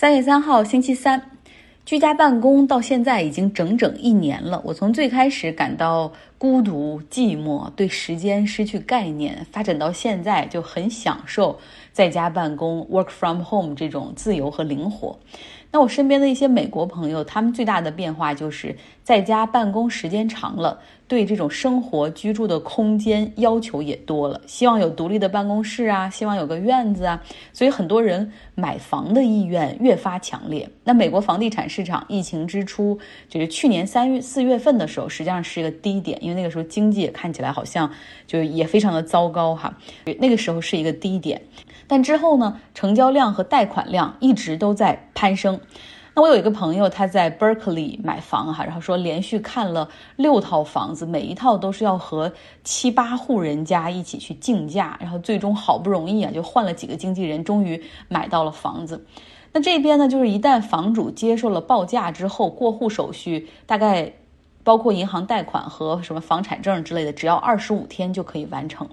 三月三号，星期三，居家办公到现在已经整整一年了。我从最开始感到孤独、寂寞，对时间失去概念，发展到现在就很享受在家办公 （work from home） 这种自由和灵活。那我身边的一些美国朋友，他们最大的变化就是在家办公时间长了，对这种生活居住的空间要求也多了，希望有独立的办公室啊，希望有个院子啊，所以很多人买房的意愿越发强烈。那美国房地产市场疫情之初，就是去年三月四月份的时候，实际上是一个低点，因为那个时候经济也看起来好像就也非常的糟糕哈，那个时候是一个低点。但之后呢，成交量和贷款量一直都在攀升。那我有一个朋友，他在 Berkeley 买房哈，然后说连续看了六套房子，每一套都是要和七八户人家一起去竞价，然后最终好不容易啊，就换了几个经纪人，终于买到了房子。那这边呢，就是一旦房主接受了报价之后，过户手续大概。包括银行贷款和什么房产证之类的，只要二十五天就可以完成。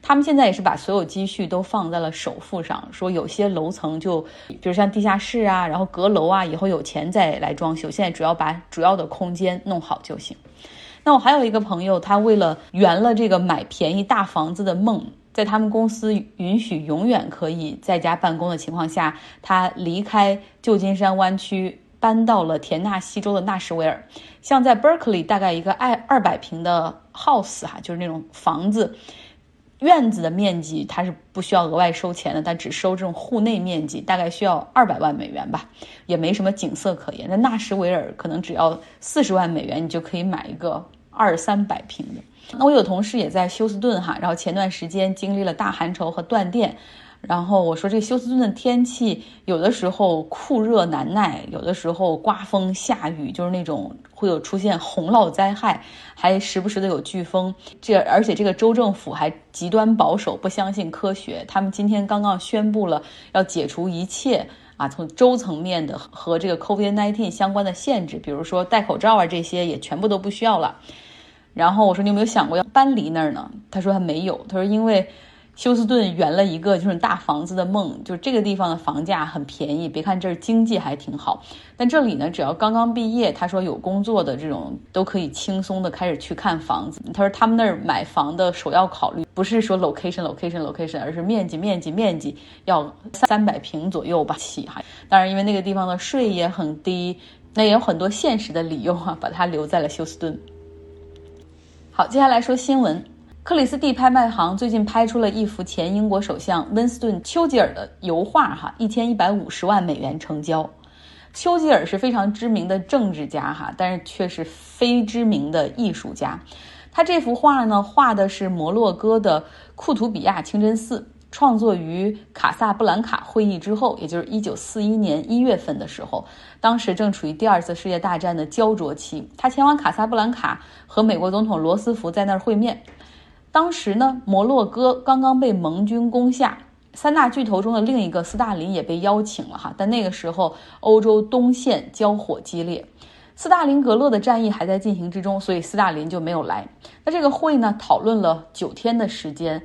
他们现在也是把所有积蓄都放在了首付上，说有些楼层就，比如像地下室啊，然后阁楼啊，以后有钱再来装修。现在主要把主要的空间弄好就行。那我还有一个朋友，他为了圆了这个买便宜大房子的梦，在他们公司允许永远可以在家办公的情况下，他离开旧金山湾区。搬到了田纳西州的纳什维尔，像在 Berkeley 大概一个二二百平的 house 哈，就是那种房子，院子的面积它是不需要额外收钱的，它只收这种户内面积，大概需要二百万美元吧，也没什么景色可言。那纳什维尔可能只要四十万美元，你就可以买一个二三百平的。那我有同事也在休斯顿哈，然后前段时间经历了大寒潮和断电。然后我说，这休斯顿的天气有的时候酷热难耐，有的时候刮风下雨，就是那种会有出现洪涝灾害，还时不时的有飓风。这而且这个州政府还极端保守，不相信科学。他们今天刚刚宣布了要解除一切啊，从州层面的和这个 COVID-19 相关的限制，比如说戴口罩啊这些也全部都不需要了。然后我说，你有没有想过要搬离那儿呢？他说还没有。他说因为。休斯顿圆了一个就是大房子的梦，就这个地方的房价很便宜，别看这儿经济还挺好，但这里呢，只要刚刚毕业，他说有工作的这种都可以轻松的开始去看房子。他说他们那儿买房的首要考虑不是说 location location location，而是面积面积面积要三百平左右吧起哈。当然，因为那个地方的税也很低，那也有很多现实的理由啊，把他留在了休斯顿。好，接下来说新闻。克里斯蒂拍卖行最近拍出了一幅前英国首相温斯顿·丘吉尔的油画，哈，一千一百五十万美元成交。丘吉尔是非常知名的政治家，哈，但是却是非知名的艺术家。他这幅画呢，画的是摩洛哥的库图比亚清真寺，创作于卡萨布兰卡会议之后，也就是一九四一年一月份的时候，当时正处于第二次世界大战的焦灼期。他前往卡萨布兰卡和美国总统罗斯福在那儿会面。当时呢，摩洛哥刚刚被盟军攻下，三大巨头中的另一个斯大林也被邀请了哈。但那个时候，欧洲东线交火激烈，斯大林格勒的战役还在进行之中，所以斯大林就没有来。那这个会呢，讨论了九天的时间，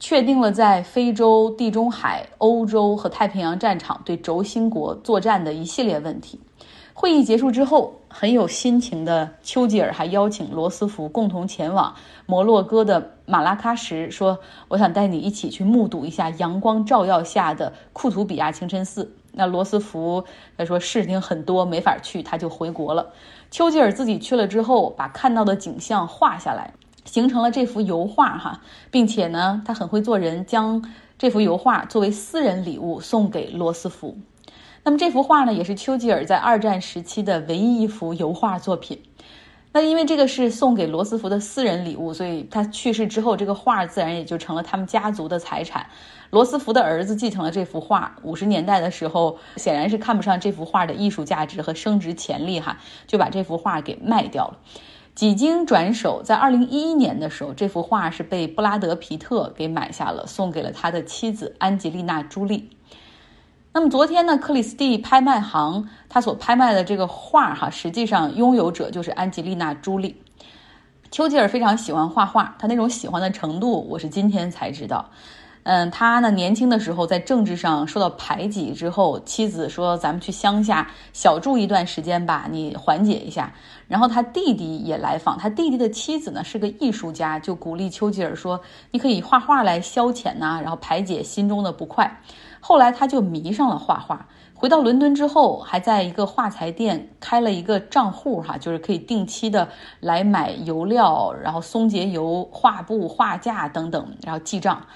确定了在非洲、地中海、欧洲和太平洋战场对轴心国作战的一系列问题。会议结束之后，很有心情的丘吉尔还邀请罗斯福共同前往摩洛哥的马拉喀什，说：“我想带你一起去目睹一下阳光照耀下的库图比亚清真寺。”那罗斯福他说事情很多没法去，他就回国了。丘吉尔自己去了之后，把看到的景象画下来，形成了这幅油画哈，并且呢，他很会做人，将这幅油画作为私人礼物送给罗斯福。那么这幅画呢，也是丘吉尔在二战时期的唯一一幅油画作品。那因为这个是送给罗斯福的私人礼物，所以他去世之后，这个画自然也就成了他们家族的财产。罗斯福的儿子继承了这幅画。五十年代的时候，显然是看不上这幅画的艺术价值和升值潜力，哈，就把这幅画给卖掉了。几经转手，在二零一一年的时候，这幅画是被布拉德·皮特给买下了，送给了他的妻子安吉丽娜·朱莉。那么昨天呢，克里斯蒂拍卖行他所拍卖的这个画哈，实际上拥有者就是安吉丽娜·朱莉。丘吉尔非常喜欢画画，他那种喜欢的程度，我是今天才知道。嗯，他呢年轻的时候在政治上受到排挤之后，妻子说：“咱们去乡下小住一段时间吧，你缓解一下。”然后他弟弟也来访，他弟弟的妻子呢是个艺术家，就鼓励丘吉尔说：“你可以画画来消遣呐，然后排解心中的不快。”后来他就迷上了画画。回到伦敦之后，还在一个画材店开了一个账户，哈，就是可以定期的来买油料，然后松节油、画布、画架等等，然后记账。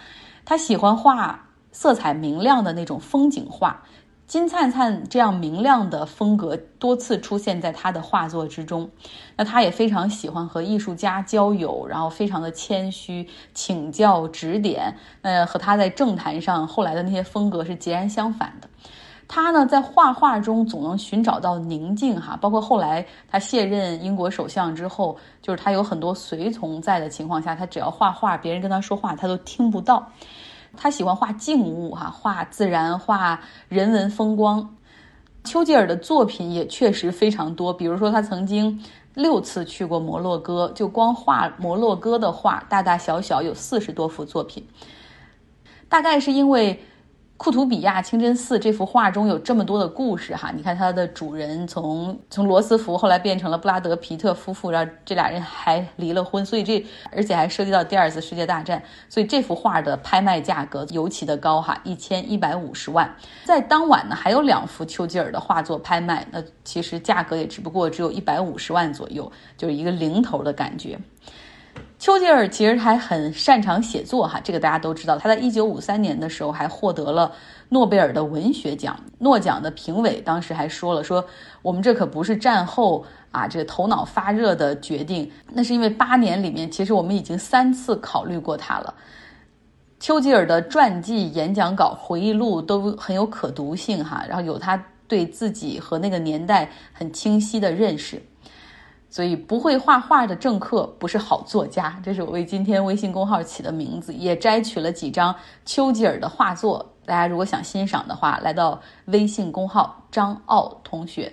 他喜欢画色彩明亮的那种风景画，金灿灿这样明亮的风格多次出现在他的画作之中。那他也非常喜欢和艺术家交友，然后非常的谦虚，请教指点。呃，和他在政坛上后来的那些风格是截然相反的。他呢，在画画中总能寻找到宁静哈，包括后来他卸任英国首相之后，就是他有很多随从在的情况下，他只要画画，别人跟他说话他都听不到。他喜欢画静物哈，画自然，画人文风光。丘吉尔的作品也确实非常多，比如说他曾经六次去过摩洛哥，就光画摩洛哥的画，大大小小有四十多幅作品。大概是因为。库图比亚清真寺这幅画中有这么多的故事哈，你看它的主人从从罗斯福后来变成了布拉德皮特夫妇，然后这俩人还离了婚，所以这而且还涉及到第二次世界大战，所以这幅画的拍卖价格尤其的高哈，一千一百五十万。在当晚呢，还有两幅丘吉尔的画作拍卖，那其实价格也只不过只有一百五十万左右，就是一个零头的感觉。丘吉尔其实还很擅长写作哈，这个大家都知道。他在一九五三年的时候还获得了诺贝尔的文学奖。诺奖的评委当时还说了，说我们这可不是战后啊这个头脑发热的决定，那是因为八年里面其实我们已经三次考虑过他了。丘吉尔的传记、演讲稿、回忆录都很有可读性哈，然后有他对自己和那个年代很清晰的认识。所以不会画画的政客不是好作家，这是我为今天微信公号起的名字，也摘取了几张丘吉尔的画作。大家如果想欣赏的话，来到微信公号张奥同学。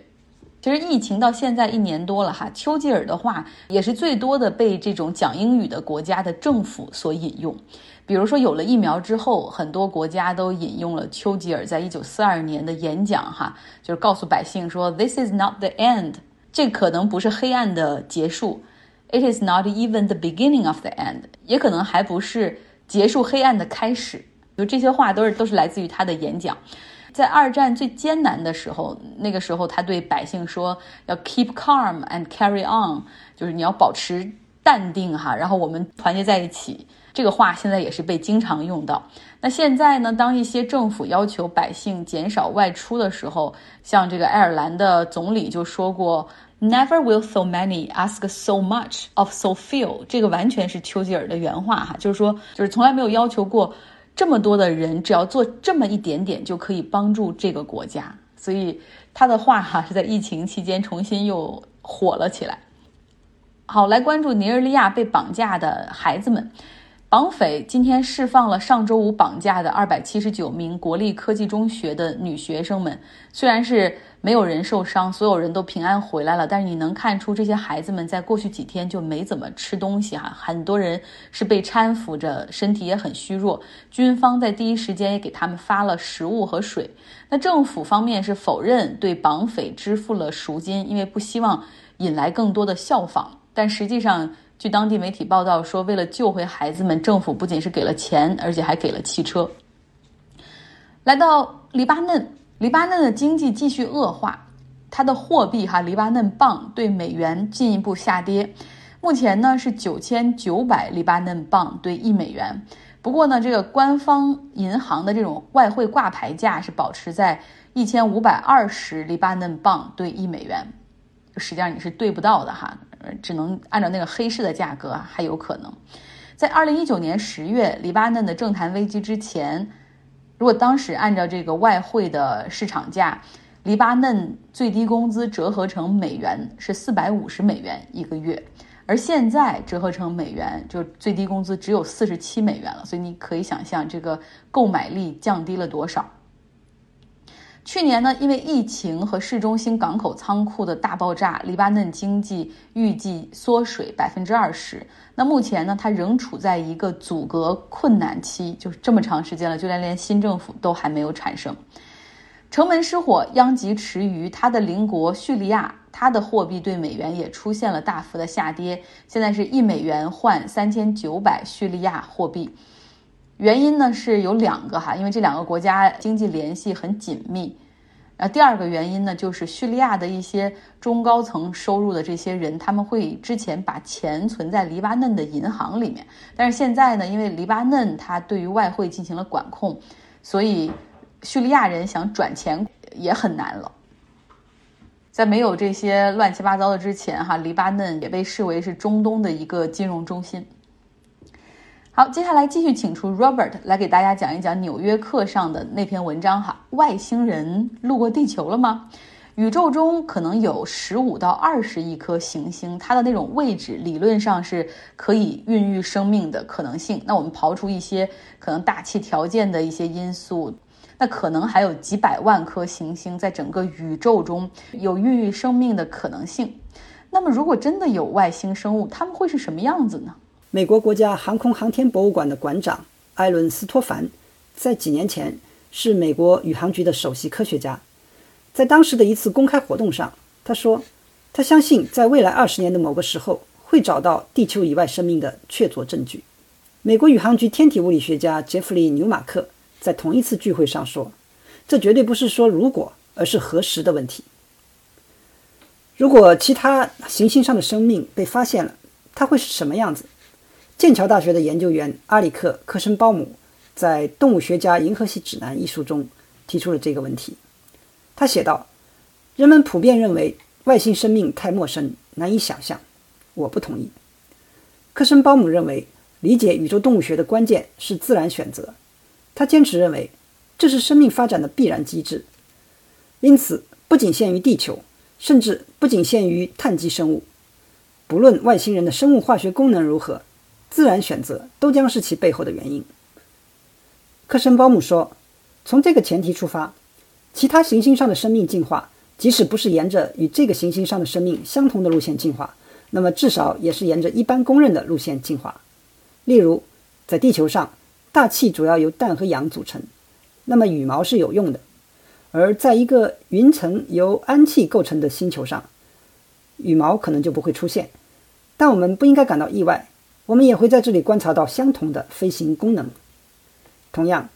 其实疫情到现在一年多了哈，丘吉尔的画也是最多的被这种讲英语的国家的政府所引用。比如说有了疫苗之后，很多国家都引用了丘吉尔在一九四二年的演讲哈，就是告诉百姓说：“This is not the end。”这可能不是黑暗的结束，It is not even the beginning of the end，也可能还不是结束黑暗的开始。就这些话都是都是来自于他的演讲，在二战最艰难的时候，那个时候他对百姓说要 keep calm and carry on，就是你要保持淡定哈，然后我们团结在一起。这个话现在也是被经常用到。那现在呢？当一些政府要求百姓减少外出的时候，像这个爱尔兰的总理就说过：“Never will so many ask so much of so few。”这个完全是丘吉尔的原话哈，就是说，就是从来没有要求过这么多的人，只要做这么一点点就可以帮助这个国家。所以他的话哈是在疫情期间重新又火了起来。好，来关注尼日利亚被绑架的孩子们。绑匪今天释放了上周五绑架的二百七十九名国立科技中学的女学生们。虽然是没有人受伤，所有人都平安回来了，但是你能看出这些孩子们在过去几天就没怎么吃东西哈，很多人是被搀扶着，身体也很虚弱。军方在第一时间也给他们发了食物和水。那政府方面是否认对绑匪支付了赎金，因为不希望引来更多的效仿。但实际上。据当地媒体报道说，为了救回孩子们，政府不仅是给了钱，而且还给了汽车。来到黎巴嫩，黎巴嫩的经济继续恶化，它的货币哈黎巴嫩镑对美元进一步下跌，目前呢是九千九百黎巴嫩镑对一美元。不过呢，这个官方银行的这种外汇挂牌价是保持在一千五百二十黎巴嫩镑对一美元，实际上你是兑不到的哈。只能按照那个黑市的价格，还有可能。在二零一九年十月，黎巴嫩的政坛危机之前，如果当时按照这个外汇的市场价，黎巴嫩最低工资折合成美元是四百五十美元一个月，而现在折合成美元，就最低工资只有四十七美元了。所以你可以想象，这个购买力降低了多少。去年呢，因为疫情和市中心港口仓库的大爆炸，黎巴嫩经济预计缩水百分之二十。那目前呢，它仍处在一个阻隔困难期，就是这么长时间了，就连连新政府都还没有产生。城门失火，殃及池鱼。它的邻国叙利亚，它的货币对美元也出现了大幅的下跌，现在是一美元换三千九百叙利亚货币。原因呢是有两个哈，因为这两个国家经济联系很紧密。然后第二个原因呢，就是叙利亚的一些中高层收入的这些人，他们会之前把钱存在黎巴嫩的银行里面，但是现在呢，因为黎巴嫩它对于外汇进行了管控，所以叙利亚人想转钱也很难了。在没有这些乱七八糟的之前，哈，黎巴嫩也被视为是中东的一个金融中心。好，接下来继续请出 Robert 来给大家讲一讲《纽约客》上的那篇文章哈。外星人路过地球了吗？宇宙中可能有十五到二十亿颗行星，它的那种位置理论上是可以孕育生命的可能性。那我们刨出一些可能大气条件的一些因素，那可能还有几百万颗行星在整个宇宙中有孕育生命的可能性。那么，如果真的有外星生物，他们会是什么样子呢？美国国家航空航天博物馆的馆长艾伦斯托凡，在几年前是美国宇航局的首席科学家。在当时的一次公开活动上，他说：“他相信在未来二十年的某个时候，会找到地球以外生命的确凿证据。”美国宇航局天体物理学家杰弗里·纽马克在同一次聚会上说：“这绝对不是说如果，而是何时的问题。如果其他行星上的生命被发现了，它会是什么样子？”剑桥大学的研究员阿里克·科申鲍姆在《动物学家银河系指南》一书中提出了这个问题。他写道：“人们普遍认为外星生命太陌生，难以想象。我不同意。科申鲍姆认为，理解宇宙动物学的关键是自然选择。他坚持认为，这是生命发展的必然机制。因此，不仅限于地球，甚至不仅限于碳基生物。不论外星人的生物化学功能如何。”自然选择都将是其背后的原因。科申鲍姆说：“从这个前提出发，其他行星上的生命进化，即使不是沿着与这个行星上的生命相同的路线进化，那么至少也是沿着一般公认的路线进化。例如，在地球上，大气主要由氮和氧组成，那么羽毛是有用的；而在一个云层由氨气构成的星球上，羽毛可能就不会出现。但我们不应该感到意外。”我们也会在这里观察到相同的飞行功能。同样，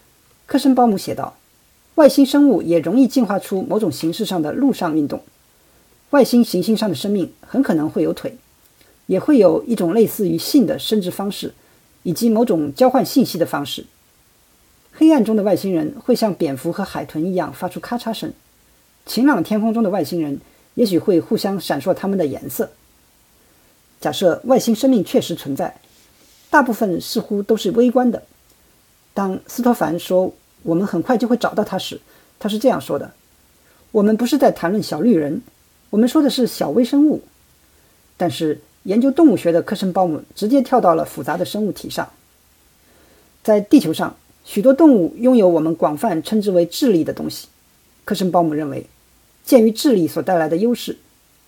科森鲍姆写道：“外星生物也容易进化出某种形式上的陆上运动。外星行星上的生命很可能会有腿，也会有一种类似于性的生殖方式，以及某种交换信息的方式。黑暗中的外星人会像蝙蝠和海豚一样发出咔嚓声。晴朗天空中的外星人也许会互相闪烁它们的颜色。”假设外星生命确实存在，大部分似乎都是微观的。当斯托凡说“我们很快就会找到它”时，他是这样说的：“我们不是在谈论小绿人，我们说的是小微生物。”但是研究动物学的科森鲍姆直接跳到了复杂的生物体上。在地球上，许多动物拥有我们广泛称之为智力的东西。科森鲍姆认为，鉴于智力所带来的优势，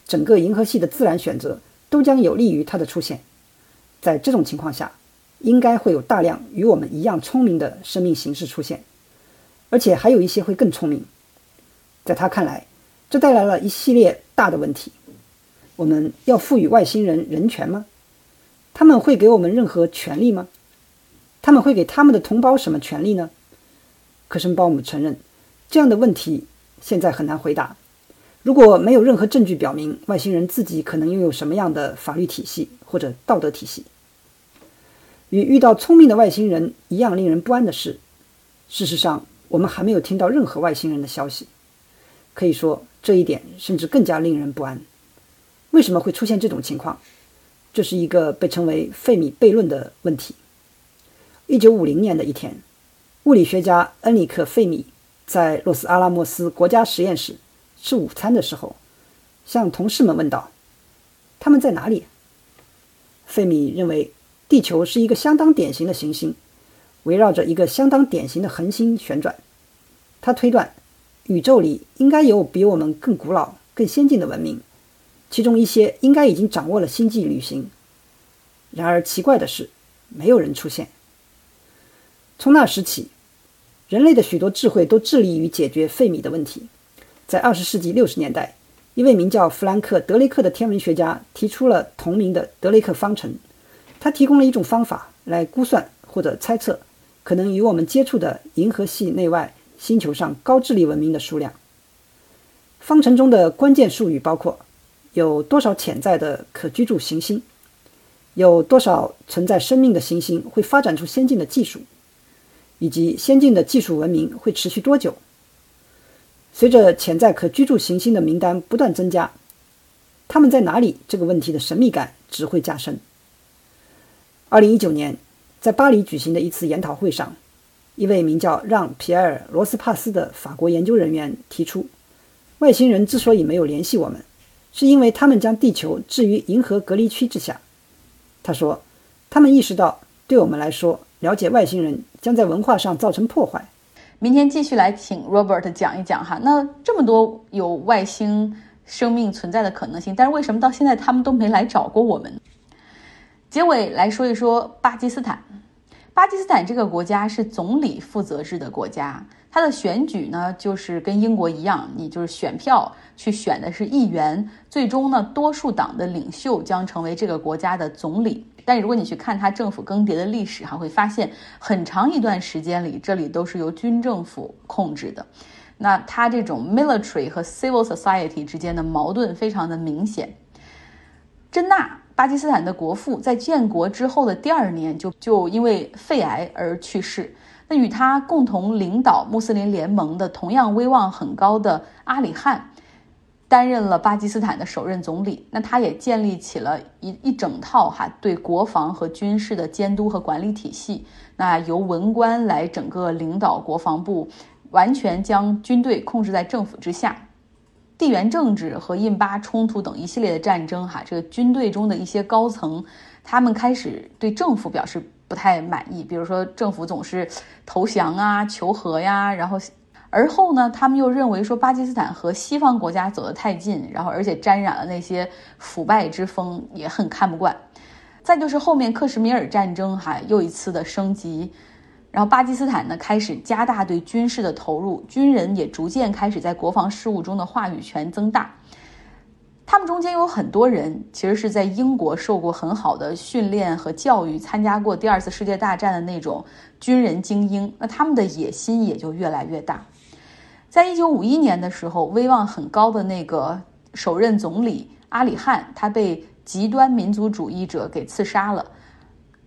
整个银河系的自然选择。都将有利于它的出现。在这种情况下，应该会有大量与我们一样聪明的生命形式出现，而且还有一些会更聪明。在他看来，这带来了一系列大的问题。我们要赋予外星人人权吗？他们会给我们任何权利吗？他们会给他们的同胞什么权利呢？科申鲍姆承认，这样的问题现在很难回答。如果没有任何证据表明外星人自己可能拥有什么样的法律体系或者道德体系，与遇到聪明的外星人一样令人不安的是，事实上我们还没有听到任何外星人的消息。可以说，这一点甚至更加令人不安。为什么会出现这种情况？这是一个被称为费米悖论的问题。一九五零年的一天，物理学家恩里克·费米在洛斯阿拉莫斯国家实验室。吃午餐的时候，向同事们问道：“他们在哪里？”费米认为，地球是一个相当典型的行星，围绕着一个相当典型的恒星旋转。他推断，宇宙里应该有比我们更古老、更先进的文明，其中一些应该已经掌握了星际旅行。然而奇怪的是，没有人出现。从那时起，人类的许多智慧都致力于解决费米的问题。在二十世纪六十年代，一位名叫弗兰克·德雷克的天文学家提出了同名的德雷克方程，他提供了一种方法来估算或者猜测可能与我们接触的银河系内外星球上高智力文明的数量。方程中的关键术语包括：有多少潜在的可居住行星？有多少存在生命的行星会发展出先进的技术？以及先进的技术文明会持续多久？随着潜在可居住行星的名单不断增加，他们在哪里这个问题的神秘感只会加深。二零一九年，在巴黎举行的一次研讨会上，一位名叫让·皮埃尔·罗斯帕斯的法国研究人员提出，外星人之所以没有联系我们，是因为他们将地球置于银河隔离区之下。他说，他们意识到，对我们来说，了解外星人将在文化上造成破坏。明天继续来请 Robert 讲一讲哈。那这么多有外星生命存在的可能性，但是为什么到现在他们都没来找过我们？结尾来说一说巴基斯坦。巴基斯坦这个国家是总理负责制的国家，它的选举呢就是跟英国一样，你就是选票去选的是议员，最终呢多数党的领袖将成为这个国家的总理。但如果你去看它政府更迭的历史，哈，会发现很长一段时间里，这里都是由军政府控制的。那它这种 military 和 civil society 之间的矛盾非常的明显。真纳，巴基斯坦的国父，在建国之后的第二年就就因为肺癌而去世。那与他共同领导穆斯林联盟的同样威望很高的阿里汗。担任了巴基斯坦的首任总理，那他也建立起了一一整套哈对国防和军事的监督和管理体系。那由文官来整个领导国防部，完全将军队控制在政府之下。地缘政治和印巴冲突等一系列的战争哈，这个军队中的一些高层，他们开始对政府表示不太满意，比如说政府总是投降啊、求和呀，然后。而后呢，他们又认为说巴基斯坦和西方国家走得太近，然后而且沾染了那些腐败之风，也很看不惯。再就是后面克什米尔战争哈又一次的升级，然后巴基斯坦呢开始加大对军事的投入，军人也逐渐开始在国防事务中的话语权增大。他们中间有很多人其实是在英国受过很好的训练和教育，参加过第二次世界大战的那种军人精英，那他们的野心也就越来越大。在一九五一年的时候，威望很高的那个首任总理阿里汗，他被极端民族主义者给刺杀了。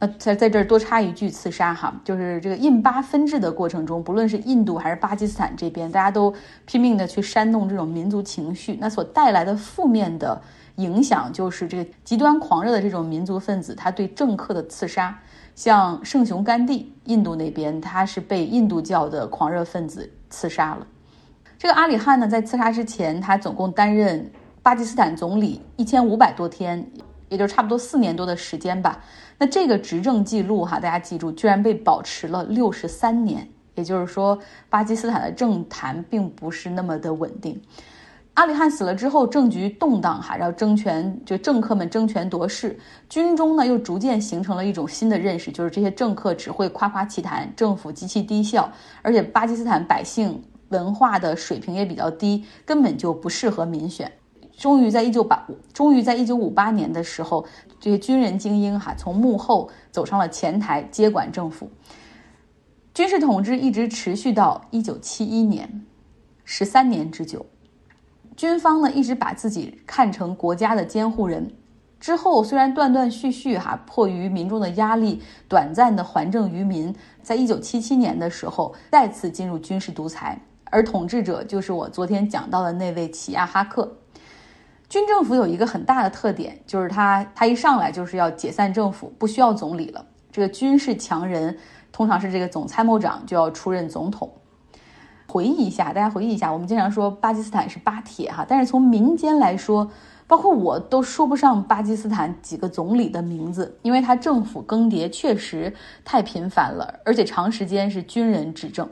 呃，在在这儿多插一句，刺杀哈，就是这个印巴分治的过程中，不论是印度还是巴基斯坦这边，大家都拼命的去煽动这种民族情绪，那所带来的负面的影响就是这个极端狂热的这种民族分子，他对政客的刺杀。像圣雄甘地，印度那边他是被印度教的狂热分子刺杀了。这个阿里汗呢，在刺杀之前，他总共担任巴基斯坦总理一千五百多天，也就差不多四年多的时间吧。那这个执政记录哈，大家记住，居然被保持了六十三年。也就是说，巴基斯坦的政坛并不是那么的稳定。阿里汗死了之后，政局动荡哈，然后争权就政客们争权夺势，军中呢又逐渐形成了一种新的认识，就是这些政客只会夸夸其谈，政府极其低效，而且巴基斯坦百姓。文化的水平也比较低，根本就不适合民选。终于在一九八，终于在一九五八年的时候，这些军人精英哈从幕后走上了前台，接管政府。军事统治一直持续到一九七一年，十三年之久。军方呢一直把自己看成国家的监护人。之后虽然断断续续哈，迫于民众的压力，短暂的还政于民，在一九七七年的时候再次进入军事独裁。而统治者就是我昨天讲到的那位齐亚哈克。军政府有一个很大的特点，就是他他一上来就是要解散政府，不需要总理了。这个军事强人通常是这个总参谋长就要出任总统。回忆一下，大家回忆一下，我们经常说巴基斯坦是巴铁哈，但是从民间来说，包括我都说不上巴基斯坦几个总理的名字，因为他政府更迭确实太频繁了，而且长时间是军人执政。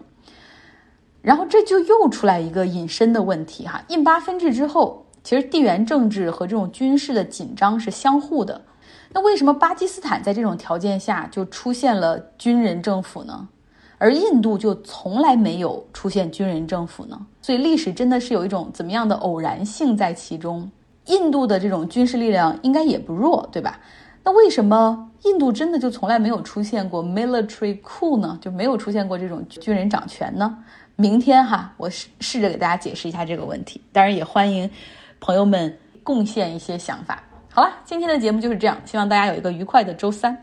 然后这就又出来一个隐身的问题哈，印巴分治之后，其实地缘政治和这种军事的紧张是相互的。那为什么巴基斯坦在这种条件下就出现了军人政府呢？而印度就从来没有出现军人政府呢？所以历史真的是有一种怎么样的偶然性在其中？印度的这种军事力量应该也不弱，对吧？那为什么印度真的就从来没有出现过 military coup 呢？就没有出现过这种军人掌权呢？明天哈，我试试着给大家解释一下这个问题。当然也欢迎朋友们贡献一些想法。好了，今天的节目就是这样，希望大家有一个愉快的周三。